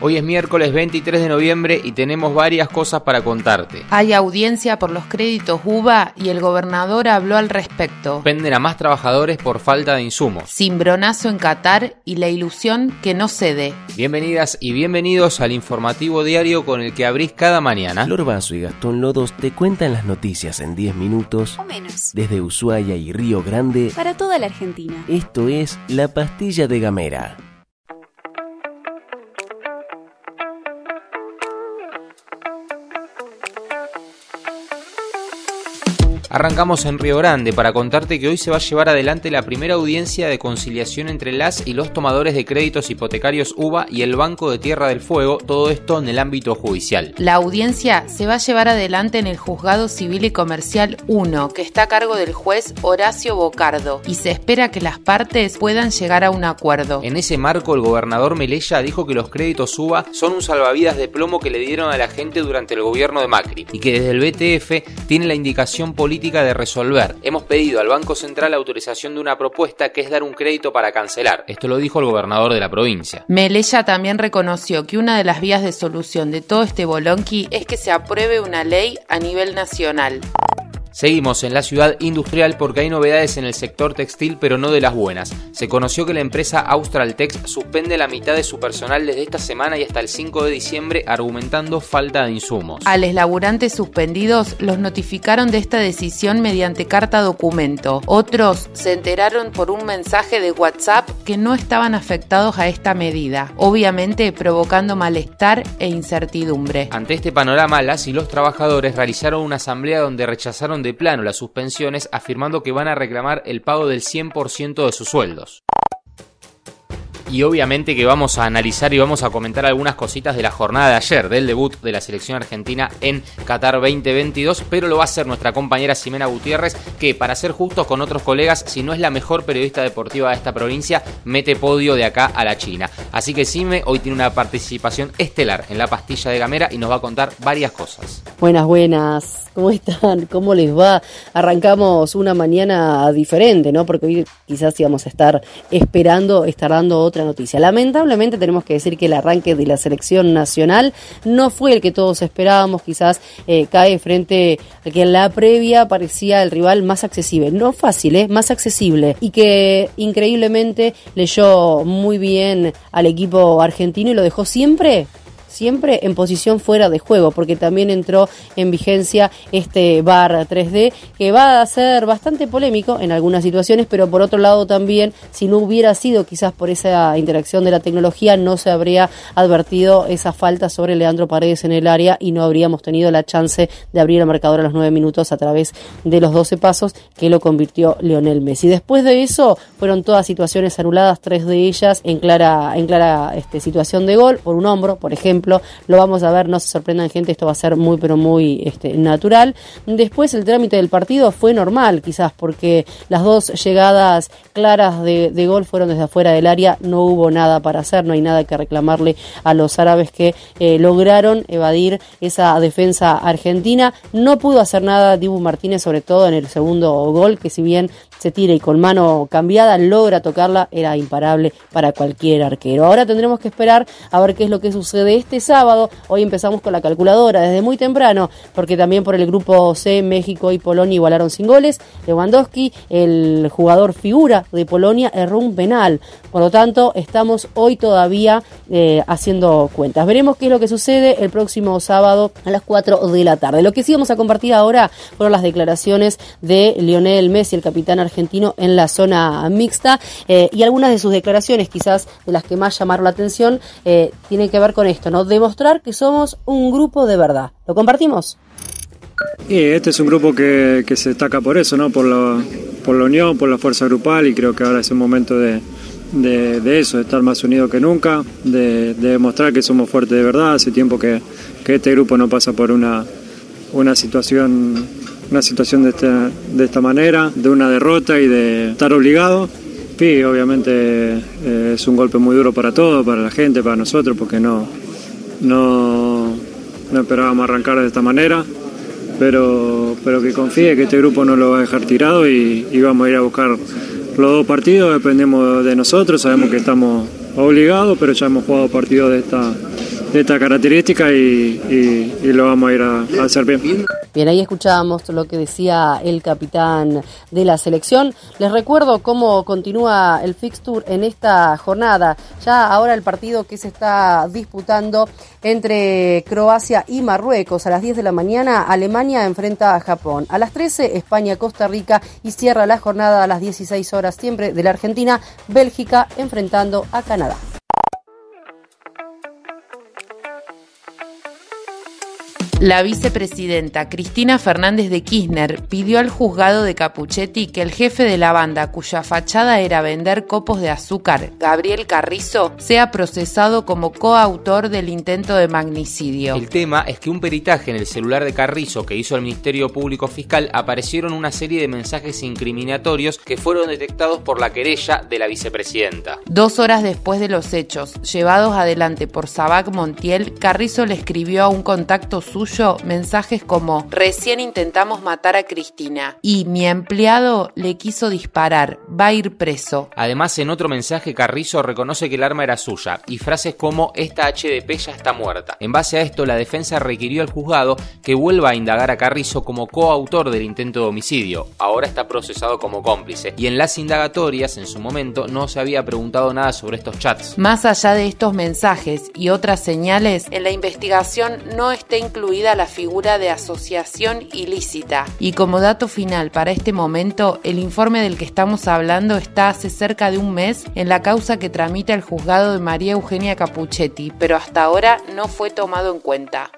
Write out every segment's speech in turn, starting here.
Hoy es miércoles 23 de noviembre y tenemos varias cosas para contarte. Hay audiencia por los créditos UBA y el gobernador habló al respecto. Venden a más trabajadores por falta de insumos. Cimbronazo en Qatar y la ilusión que no cede. Bienvenidas y bienvenidos al informativo diario con el que abrís cada mañana. Flor Vaso y Gastón Lodos te cuentan las noticias en 10 minutos o menos. desde Ushuaia y Río Grande. Para toda la Argentina. Esto es La Pastilla de Gamera. Arrancamos en Río Grande para contarte que hoy se va a llevar adelante la primera audiencia de conciliación entre las y los tomadores de créditos hipotecarios UBA y el Banco de Tierra del Fuego, todo esto en el ámbito judicial. La audiencia se va a llevar adelante en el Juzgado Civil y Comercial 1, que está a cargo del juez Horacio Bocardo, y se espera que las partes puedan llegar a un acuerdo. En ese marco, el gobernador Melella dijo que los créditos UBA son un salvavidas de plomo que le dieron a la gente durante el gobierno de Macri y que desde el BTF tiene la indicación política de resolver. Hemos pedido al Banco Central la autorización de una propuesta que es dar un crédito para cancelar. Esto lo dijo el gobernador de la provincia. Melella también reconoció que una de las vías de solución de todo este bolonqui es que se apruebe una ley a nivel nacional. Seguimos en la ciudad industrial porque hay novedades en el sector textil, pero no de las buenas. Se conoció que la empresa Australtex suspende la mitad de su personal desde esta semana y hasta el 5 de diciembre, argumentando falta de insumos. A los laburantes suspendidos los notificaron de esta decisión mediante carta documento. Otros se enteraron por un mensaje de WhatsApp que no estaban afectados a esta medida, obviamente provocando malestar e incertidumbre. Ante este panorama, las y los trabajadores realizaron una asamblea donde rechazaron de plano las suspensiones afirmando que van a reclamar el pago del 100% de sus sueldos y obviamente que vamos a analizar y vamos a comentar algunas cositas de la jornada de ayer, del debut de la selección argentina en Qatar 2022, pero lo va a hacer nuestra compañera Ximena Gutiérrez, que para ser justos con otros colegas, si no es la mejor periodista deportiva de esta provincia, mete podio de acá a la China. Así que Sime hoy tiene una participación estelar en la pastilla de Gamera y nos va a contar varias cosas. Buenas, buenas. ¿Cómo están? ¿Cómo les va? Arrancamos una mañana diferente, ¿no? Porque hoy quizás íbamos a estar esperando estar dando otra noticia. Lamentablemente tenemos que decir que el arranque de la selección nacional no fue el que todos esperábamos, quizás eh, cae frente a que en la previa parecía el rival más accesible, no fácil, ¿eh? más accesible y que increíblemente leyó muy bien al equipo argentino y lo dejó siempre siempre en posición fuera de juego, porque también entró en vigencia este bar 3D, que va a ser bastante polémico en algunas situaciones, pero por otro lado también, si no hubiera sido quizás por esa interacción de la tecnología, no se habría advertido esa falta sobre Leandro Paredes en el área y no habríamos tenido la chance de abrir el marcador a los 9 minutos a través de los 12 pasos que lo convirtió Lionel Messi. Después de eso, fueron todas situaciones anuladas, tres de ellas en clara, en clara este, situación de gol, por un hombro, por ejemplo, lo vamos a ver, no se sorprendan gente, esto va a ser muy pero muy este, natural. Después el trámite del partido fue normal quizás porque las dos llegadas claras de, gol fueron desde afuera del área, no hubo nada para hacer, no hay nada que reclamarle a los árabes que eh, lograron evadir esa defensa argentina. No pudo hacer nada Dibu Martínez, sobre todo en el segundo gol, que si bien se tira y con mano cambiada logra tocarla, era imparable para cualquier arquero. Ahora tendremos que esperar a ver qué es lo que sucede este sábado. Hoy empezamos con la calculadora desde muy temprano, porque también por el grupo C, México y Polonia igualaron sin goles. Lewandowski, el jugador figura de Polonia, erró un penal. Por lo tanto, estamos hoy todavía eh, haciendo cuentas. Veremos qué es lo que sucede el próximo sábado a las 4 de la tarde. Lo que sí vamos a compartir ahora fueron las declaraciones de Lionel Messi, el capitán en la zona mixta eh, y algunas de sus declaraciones, quizás de las que más llamaron la atención, eh, tienen que ver con esto, ¿no? Demostrar que somos un grupo de verdad. ¿Lo compartimos? Y este es un grupo que, se destaca por eso, ¿no? Por la, por la unión, por la fuerza grupal y creo que ahora es el momento de, de, eso, de estar más unidos que nunca, de, demostrar que somos fuertes de verdad. Hace tiempo que, que este grupo no pasa por una, una situación una situación de esta, de esta manera, de una derrota y de estar obligado. Sí, obviamente eh, es un golpe muy duro para todos, para la gente, para nosotros, porque no, no, no esperábamos arrancar de esta manera, pero, pero que confíe que este grupo no lo va a dejar tirado y, vamos a ir a buscar los dos partidos, dependemos de nosotros, sabemos que estamos obligados, pero ya hemos jugado partidos de esta, de esta característica y, y- lo vamos a ir a hacer bien. Bien, ahí escuchábamos lo que decía el capitán de la selección. Les recuerdo cómo continúa el fixture en esta jornada. Ya ahora el partido que se está disputando entre Croacia y Marruecos. A las 10 de la mañana, Alemania enfrenta a Japón. A las 13, España-Costa Rica y cierra la jornada a las 16 horas siempre de la Argentina, Bélgica enfrentando a Canadá. La vicepresidenta Cristina Fernández de Kirchner pidió al juzgado de Capuchetti que el jefe de la banda, cuya fachada era vender copos de azúcar, Gabriel Carrizo, sea procesado como coautor del intento de magnicidio. El tema es que un peritaje en el celular de Carrizo que hizo el Ministerio Público Fiscal aparecieron una serie de mensajes incriminatorios que fueron detectados por la querella de la vicepresidenta. Dos horas después de los hechos, llevados adelante por Sabac Montiel, Carrizo le escribió a un contacto suyo mensajes como recién intentamos matar a Cristina y mi empleado le quiso disparar, va a ir preso. Además, en otro mensaje, Carrizo reconoce que el arma era suya y frases como esta HDP ya está muerta. En base a esto, la defensa requirió al juzgado que vuelva a indagar a Carrizo como coautor del intento de homicidio. Ahora está procesado como cómplice. Y en las indagatorias, en su momento, no se había preguntado nada sobre estos chats. Más allá de estos mensajes y otras señales, en la investigación no está incluida la figura de asociación ilícita. Y como dato final para este momento, el informe del que estamos hablando está hace cerca de un mes en la causa que tramita el juzgado de María Eugenia Capuchetti, pero hasta ahora no fue tomado en cuenta.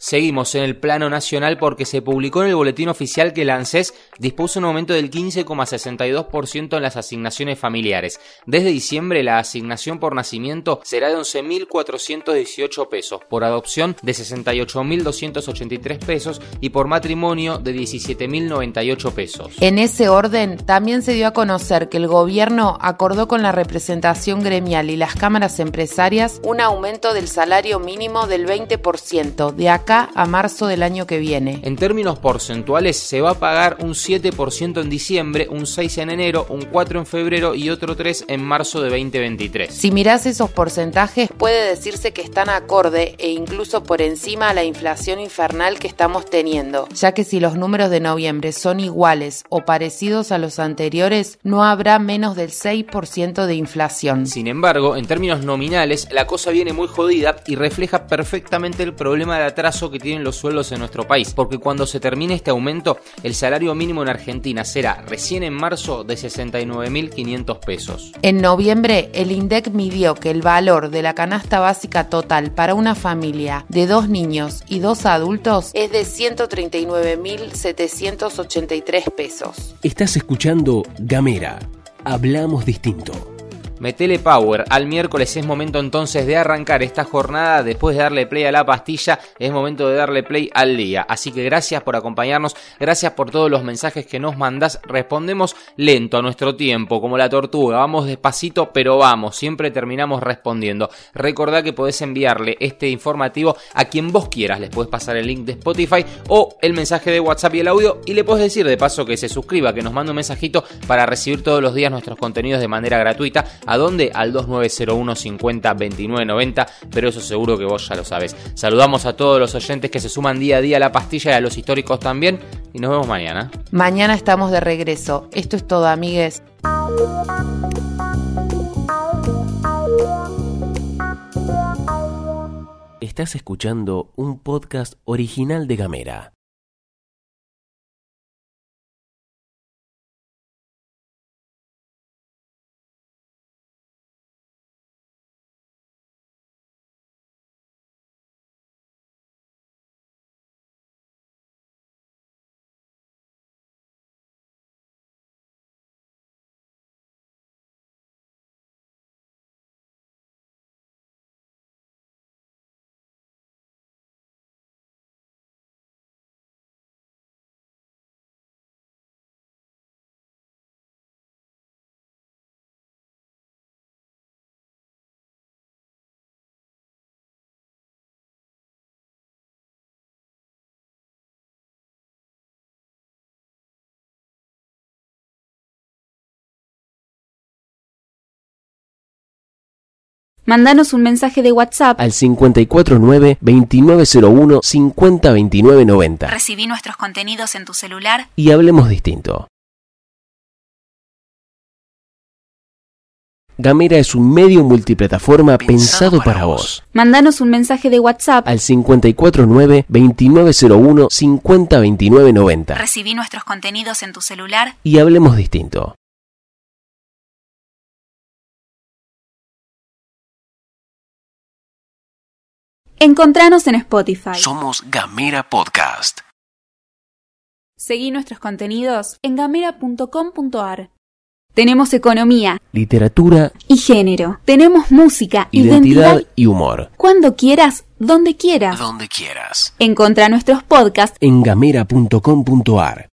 Seguimos en el plano nacional porque se publicó en el boletín oficial que el ANSES dispuso un aumento del 15,62% en las asignaciones familiares. Desde diciembre la asignación por nacimiento será de 11.418 pesos, por adopción de 68.283 pesos y por matrimonio de 17.098 pesos. En ese orden, también se dio a conocer que el gobierno acordó con la representación gremial y las cámaras empresarias un aumento del salario mínimo del 20% de acá a marzo del año que viene. En términos porcentuales se va a pagar un 7% en diciembre, un 6 en enero, un 4 en febrero y otro 3 en marzo de 2023. Si mirás esos porcentajes, puede decirse que están acorde e incluso por encima a la inflación infernal que estamos teniendo, ya que si los números de noviembre son iguales o parecidos a los anteriores, no habrá menos del 6% de inflación. Sin embargo, en términos nominales, la cosa viene muy jodida y refleja perfectamente el problema de atraso que tienen los sueldos en nuestro país, porque cuando se termine este aumento, el salario mínimo en Argentina será recién en marzo de 69.500 pesos. En noviembre, el INDEC midió que el valor de la canasta básica total para una familia de dos niños y dos adultos es de 139.783 pesos. Estás escuchando Gamera. Hablamos distinto. Metele Power, al miércoles es momento entonces de arrancar esta jornada, después de darle play a la pastilla, es momento de darle play al día. Así que gracias por acompañarnos, gracias por todos los mensajes que nos mandás, respondemos lento a nuestro tiempo, como la tortuga, vamos despacito, pero vamos, siempre terminamos respondiendo. Recordá que podés enviarle este informativo a quien vos quieras, les podés pasar el link de Spotify o el mensaje de WhatsApp y el audio. Y le podés decir de paso que se suscriba, que nos mande un mensajito para recibir todos los días nuestros contenidos de manera gratuita. ¿A dónde? Al 2901 50 29 90, pero eso seguro que vos ya lo sabes. Saludamos a todos los oyentes que se suman día a día a la pastilla y a los históricos también y nos vemos mañana. Mañana estamos de regreso. Esto es todo, amigues. Estás escuchando un podcast original de Gamera. Mandanos un mensaje de WhatsApp. Al 549-2901-502990 Recibí nuestros contenidos en tu celular. Y hablemos distinto. Gamera es un medio multiplataforma pensado, para vos. Mandanos un mensaje de WhatsApp. Al 549-2901-502990 Recibí nuestros contenidos en tu celular. Y hablemos distinto. Encontranos en Spotify. Somos Gamera Podcast. Seguí nuestros contenidos en gamera.com.ar. Tenemos economía Literatura, y género. Tenemos música, identidad identidad, y humor. cuando quieras, donde quieras. Donde quieras. Encontra nuestros podcasts En gamera.com.ar.